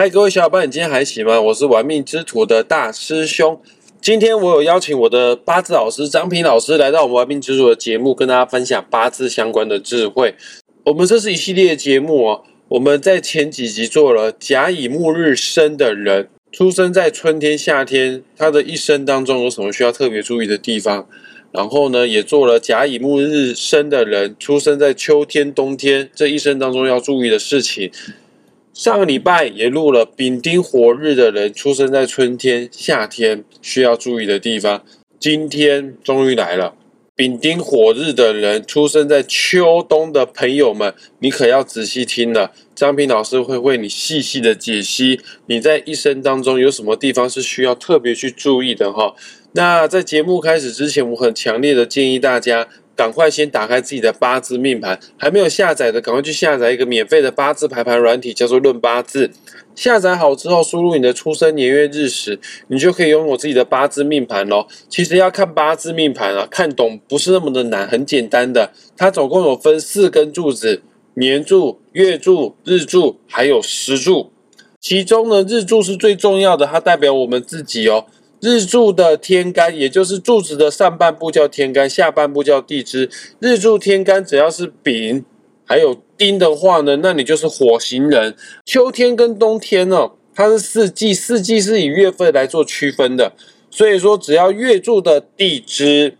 嗨，各位小伙伴，你今天还行吗？我是玩命之徒的大师兄。今天我有邀请我的八字老师张平老师来到我们玩命之徒的节目，跟大家分享八字相关的智慧。我们这是一系列节目哦。我们在前几集做了甲乙木日生的人，出生在春天、夏天，他的一生当中有什么需要特别注意的地方？然后呢，也做了甲乙木日生的人，出生在秋天、冬天，这一生当中要注意的事情。上个礼拜也录了丙丁火日的人出生在春天、夏天需要注意的地方。今天终于来了，丙丁火日的人出生在秋冬的朋友们，你可要仔细听了。张平老师会为你细细的解析你在一生当中有什么地方是需要特别去注意的哈。那在节目开始之前，我很强烈的建议大家。赶快先打开自己的八字命盘，还没有下载的，赶快去下载一个免费的八字排盘软体，叫做《论八字》。下载好之后，输入你的出生年月日时，你就可以拥有自己的八字命盘喽。其实要看八字命盘啊，看懂不是那么的难，很简单的。它总共有分四根柱子：年柱、月柱、日柱，还有时柱。其中呢，日柱是最重要的，它代表我们自己哦。日柱的天干，也就是柱子的上半部叫天干，下半部叫地支。日柱天干只要是丙，还有丁的话呢，那你就是火星人。秋天跟冬天呢，它是四季，四季是以月份来做区分的。所以说，只要月柱的地支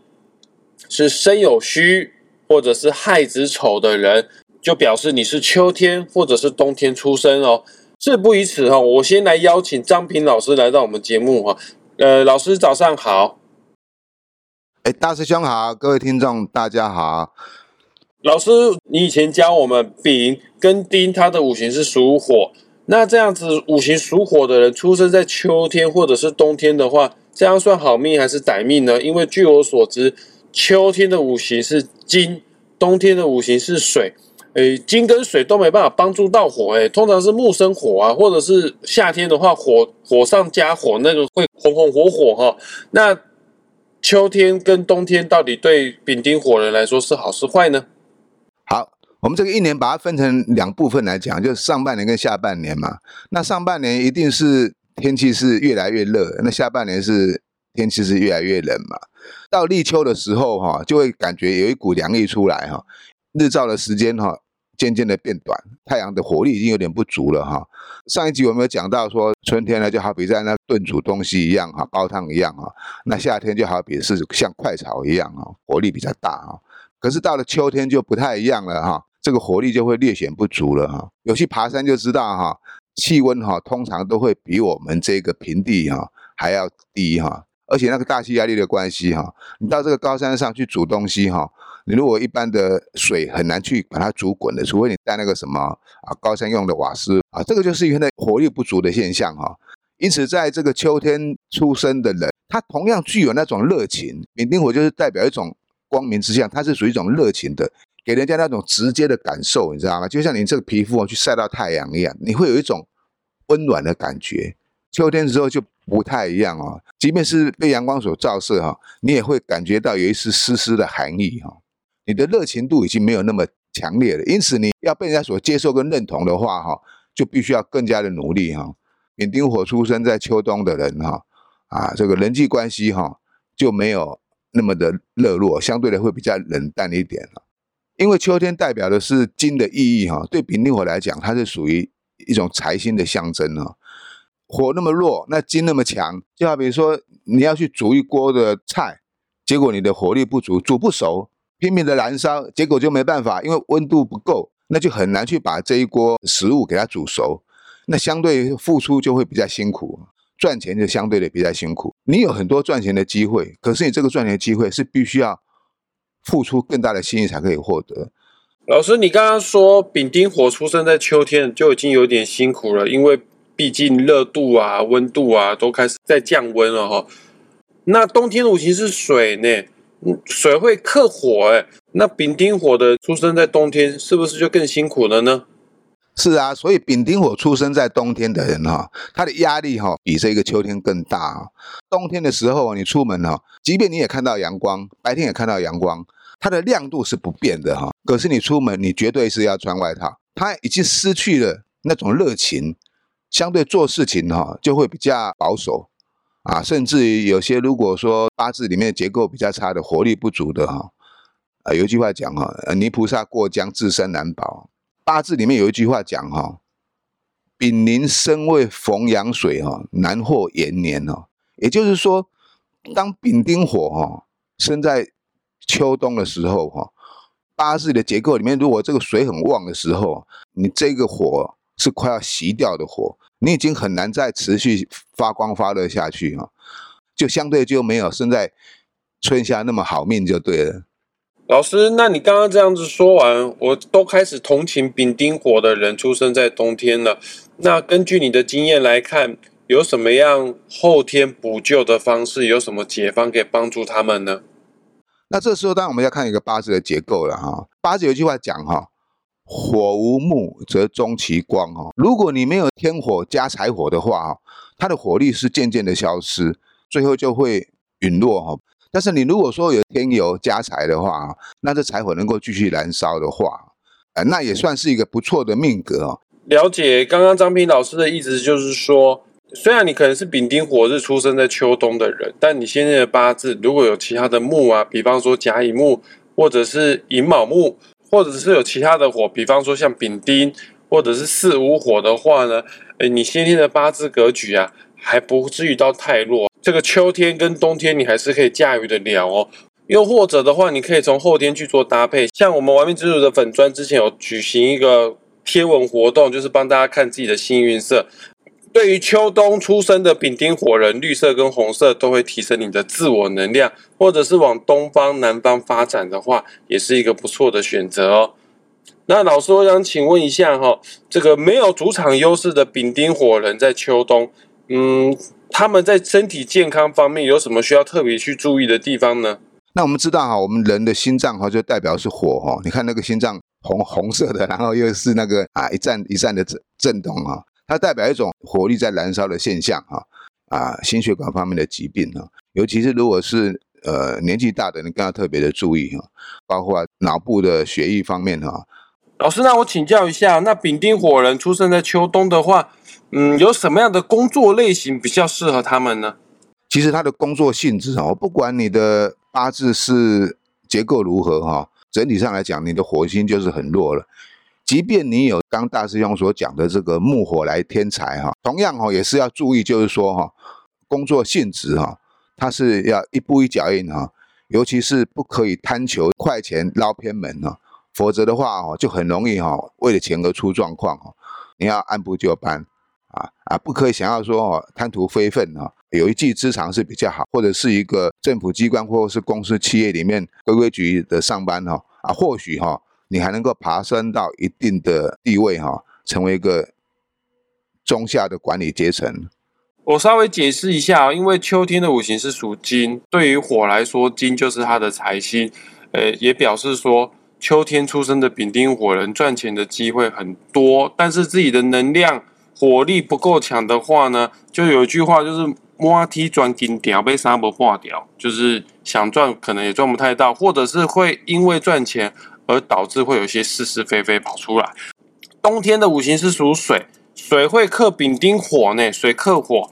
是申酉戌或者是亥子丑的人，就表示你是秋天或者是冬天出生哦。事不宜迟哈，我先来邀请张平老师来到我们节目哈。呃，老师早上好。哎，大师兄好，各位听众大家好。老师，你以前教我们丙跟丁，它的五行是属火。那这样子，五行属火的人出生在秋天或者是冬天的话，这样算好命还是歹命呢？因为据我所知，秋天的五行是金，冬天的五行是水。诶，金跟水都没办法帮助到火，诶，通常是木生火啊，或者是夏天的话，火火上加火，那个会红红火火哈。那秋天跟冬天到底对丙丁火人来说是好是坏呢？好，我们这个一年把它分成两部分来讲，就是上半年跟下半年嘛。那上半年一定是天气是越来越热，那下半年是天气是越来越冷嘛。到立秋的时候哈，就会感觉有一股凉意出来哈，日照的时间哈。渐渐的变短，太阳的火力已经有点不足了哈。上一集我们有讲到说，春天呢就好比在那炖煮东西一样哈，煲汤一样哈。那夏天就好比是像快炒一样哈，火力比较大哈。可是到了秋天就不太一样了哈，这个火力就会略显不足了哈。有去爬山就知道哈，气温哈通常都会比我们这个平地哈还要低哈。而且那个大气压力的关系哈，你到这个高山上去煮东西哈，你如果一般的水很难去把它煮滚的，除非你带那个什么啊高山用的瓦斯啊，这个就是因为火力不足的现象哈。因此，在这个秋天出生的人，他同样具有那种热情。丙丁火就是代表一种光明之象，它是属于一种热情的，给人家那种直接的感受，你知道吗？就像你这个皮肤去晒到太阳一样，你会有一种温暖的感觉。秋天之后就。不太一样哦，即便是被阳光所照射哈，你也会感觉到有一丝丝丝的寒意哈。你的热情度已经没有那么强烈了，因此你要被人家所接受跟认同的话哈，就必须要更加的努力哈。丙丁火出生在秋冬的人哈，啊，这个人际关系哈就没有那么的热络，相对的会比较冷淡一点了。因为秋天代表的是金的意义哈，对丙丁火来讲，它是属于一种财星的象征哈。火那么弱，那金那么强，就好比说你要去煮一锅的菜，结果你的火力不足，煮不熟，拼命的燃烧，结果就没办法，因为温度不够，那就很难去把这一锅食物给它煮熟，那相对付出就会比较辛苦，赚钱就相对的比较辛苦。你有很多赚钱的机会，可是你这个赚钱的机会是必须要付出更大的心意才可以获得。老师，你刚刚说丙丁火出生在秋天就已经有点辛苦了，因为。毕竟热度啊、温度啊都开始在降温了哈。那冬天五行是水呢，水会克火哎。那丙丁火的出生在冬天，是不是就更辛苦了呢？是啊，所以丙丁火出生在冬天的人哈，他的压力哈比这个秋天更大啊。冬天的时候你出门哈，即便你也看到阳光，白天也看到阳光，它的亮度是不变的哈。可是你出门，你绝对是要穿外套，它已经失去了那种热情。相对做事情哈就会比较保守啊，甚至于有些如果说八字里面结构比较差的、活力不足的哈，啊，有一句话讲哈，泥菩萨过江自身难保。八字里面有一句话讲哈，丙寅申未逢阳水哈，难获延年哦。也就是说，当丙丁火哈生在秋冬的时候哈，八字的结构里面如果这个水很旺的时候，你这个火。是快要熄掉的火，你已经很难再持续发光发热下去哈，就相对就没有生在春夏那么好命就对了。老师，那你刚刚这样子说完，我都开始同情丙丁火的人出生在冬天了。那根据你的经验来看，有什么样后天补救的方式？有什么解方可以帮助他们呢？那这时候当然我们要看一个八字的结构了哈。八字有一句话讲哈。火无木则终其光哈，如果你没有天火加柴火的话，它的火力是渐渐的消失，最后就会陨落哈。但是你如果说有天油加柴的话那这柴火能够继续燃烧的话，呃，那也算是一个不错的命格哦。了解，刚刚张平老师的意思就是说，虽然你可能是丙丁火日出生在秋冬的人，但你现在的八字如果有其他的木啊，比方说甲乙木或者是寅卯木。或者是有其他的火，比方说像丙丁或者是四五火的话呢，诶，你先天的八字格局啊，还不至于到太弱。这个秋天跟冬天你还是可以驾驭得了哦。又或者的话，你可以从后天去做搭配，像我们完美之主的粉砖之前有举行一个贴文活动，就是帮大家看自己的幸运色。对于秋冬出生的丙丁火人，绿色跟红色都会提升你的自我能量，或者是往东方、南方发展的话，也是一个不错的选择哦。那老师，我想请问一下哈，这个没有主场优势的丙丁火人，在秋冬，嗯，他们在身体健康方面有什么需要特别去注意的地方呢？那我们知道哈，我们人的心脏哈就代表是火哈，你看那个心脏红红色的，然后又是那个啊一颤一颤的震震动啊。它代表一种火力在燃烧的现象，哈啊，心血管方面的疾病哈，尤其是如果是呃年纪大的人，更要特别的注意哈，包括脑部的血液方面哈。老师，那我请教一下，那丙丁火人出生在秋冬的话，嗯，有什么样的工作类型比较适合他们呢？其实他的工作性质哦，不管你的八字是结构如何哈，整体上来讲，你的火星就是很弱了。即便你有刚大师兄所讲的这个木火来添财哈，同样哈也是要注意，就是说哈，工作性质哈，它是要一步一脚印哈，尤其是不可以贪求快钱捞偏门哈，否则的话哦就很容易哈为了钱而出状况哦。你要按部就班啊啊，不可以想要说哦贪图非分哈，有一技之长是比较好，或者是一个政府机关或者是公司企业里面规规矩矩的上班哈啊，或许哈。你还能够爬升到一定的地位哈，成为一个中下的管理阶层。我稍微解释一下，因为秋天的五行是属金，对于火来说，金就是它的财星。呃，也表示说，秋天出生的丙丁火人赚钱的机会很多，但是自己的能量火力不够强的话呢，就有一句话就是“摸梯转金条被沙不化掉”，就是想赚可能也赚不太到，或者是会因为赚钱。而导致会有一些是是非非跑出来。冬天的五行是属水，水会克丙丁火呢，水克火，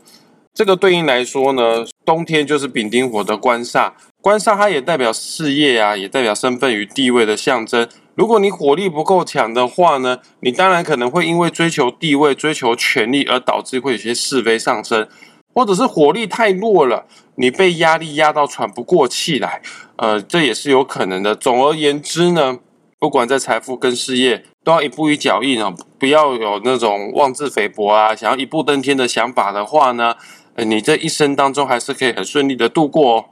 这个对应来说呢，冬天就是丙丁火的官煞，官煞它也代表事业啊，也代表身份与地位的象征。如果你火力不够强的话呢，你当然可能会因为追求地位、追求权力而导致会有些是非上升。或者是火力太弱了，你被压力压到喘不过气来，呃，这也是有可能的。总而言之呢，不管在财富跟事业，都要一步一脚印啊，不要有那种妄自菲薄啊，想要一步登天的想法的话呢，你这一生当中还是可以很顺利的度过。哦。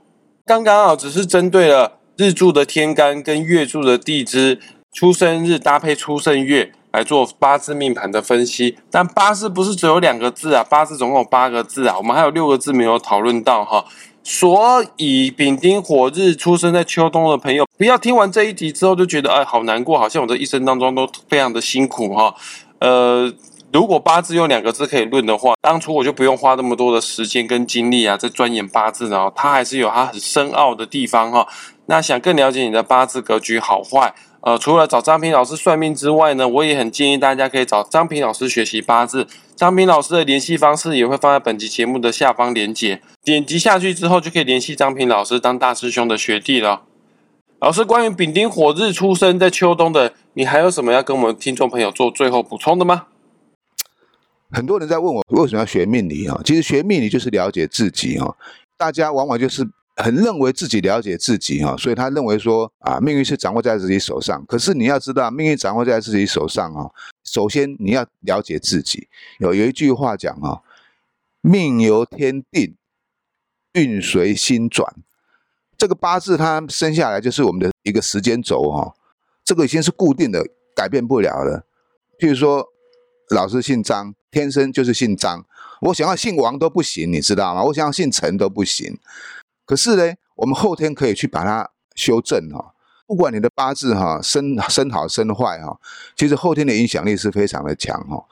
刚刚啊，只是针对了日柱的天干跟月柱的地支，出生日搭配出生月。来做八字命盘的分析，但八字不是只有两个字啊，八字总共有八个字啊，我们还有六个字没有讨论到哈。所以丙丁火日出生在秋冬的朋友，不要听完这一集之后就觉得哎好难过，好像我这一生当中都非常的辛苦哈。呃，如果八字用两个字可以论的话，当初我就不用花那么多的时间跟精力啊，在钻研八字呢，它还是有它很深奥的地方哈。那想更了解你的八字格局好坏。呃，除了找张平老师算命之外呢，我也很建议大家可以找张平老师学习八字。张平老师的联系方式也会放在本集节目的下方连结，点击下去之后就可以联系张平老师当大师兄的学弟了。老师，关于丙丁火日出生在秋冬的，你还有什么要跟我们听众朋友做最后补充的吗？很多人在问我为什么要学命理啊？其实学命理就是了解自己啊。大家往往就是很认为自己了解自己哈，所以他认为说啊，命运是掌握在自己手上。可是你要知道，命运掌握在自己手上啊，首先你要了解自己。有有一句话讲啊，命由天定，运随心转。这个八字它生下来就是我们的一个时间轴哈，这个已经是固定的，改变不了了。譬如说，老师姓张，天生就是姓张。我想要姓王都不行，你知道吗？我想要姓陈都不行。可是呢，我们后天可以去把它修正哈。不管你的八字哈生生好生坏哈，其实后天的影响力是非常的强哈。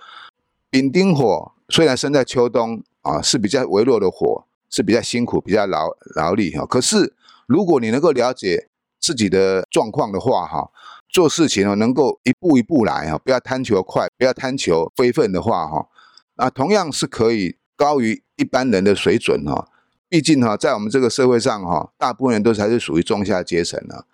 丙丁火虽然生在秋冬啊，是比较微弱的火，是比较辛苦、比较劳劳力哈。可是如果你能够了解自己的状况的话哈，做事情哦能够一步一步来哈，不要贪求快，不要贪求非分的话哈。啊，同样是可以高于一般人的水准哈。毕竟哈，在我们这个社会上哈，大部分人都是还是属于中下阶层的。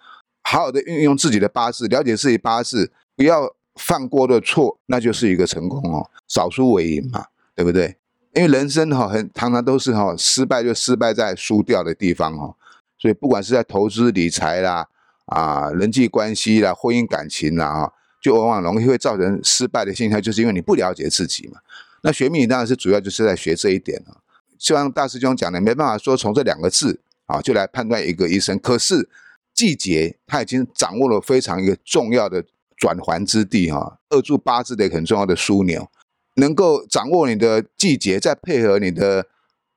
好好的运用自己的八字，了解自己八字，不要犯过的错，那就是一个成功哦。少输为赢嘛，对不对？因为人生哈，很常常都是哈，失败就失败在输掉的地方哈。所以不管是在投资理财啦，啊，人际关系啦，婚姻感情啦，哈，就往往容易会造成失败的现象，就是因为你不了解自己嘛。那学命理当然是主要就是在学这一点啊。就像大师兄讲的，没办法说从这两个字啊就来判断一个医生。可是季节他已经掌握了非常一个重要的转环之地哈，二柱八字的很重要的枢纽，能够掌握你的季节，再配合你的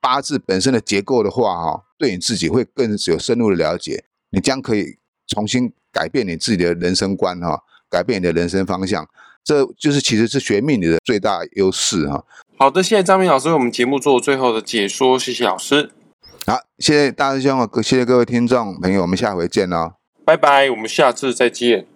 八字本身的结构的话哈，对你自己会更有深入的了解，你将可以重新改变你自己的人生观哈，改变你的人生方向。这就是其实是学命理的最大优势哈。好的，谢谢张明老师为我们节目做最后的解说，谢谢老师。好，谢谢大师兄，谢谢各位听众朋友，我们下回见哦，拜拜，我们下次再见。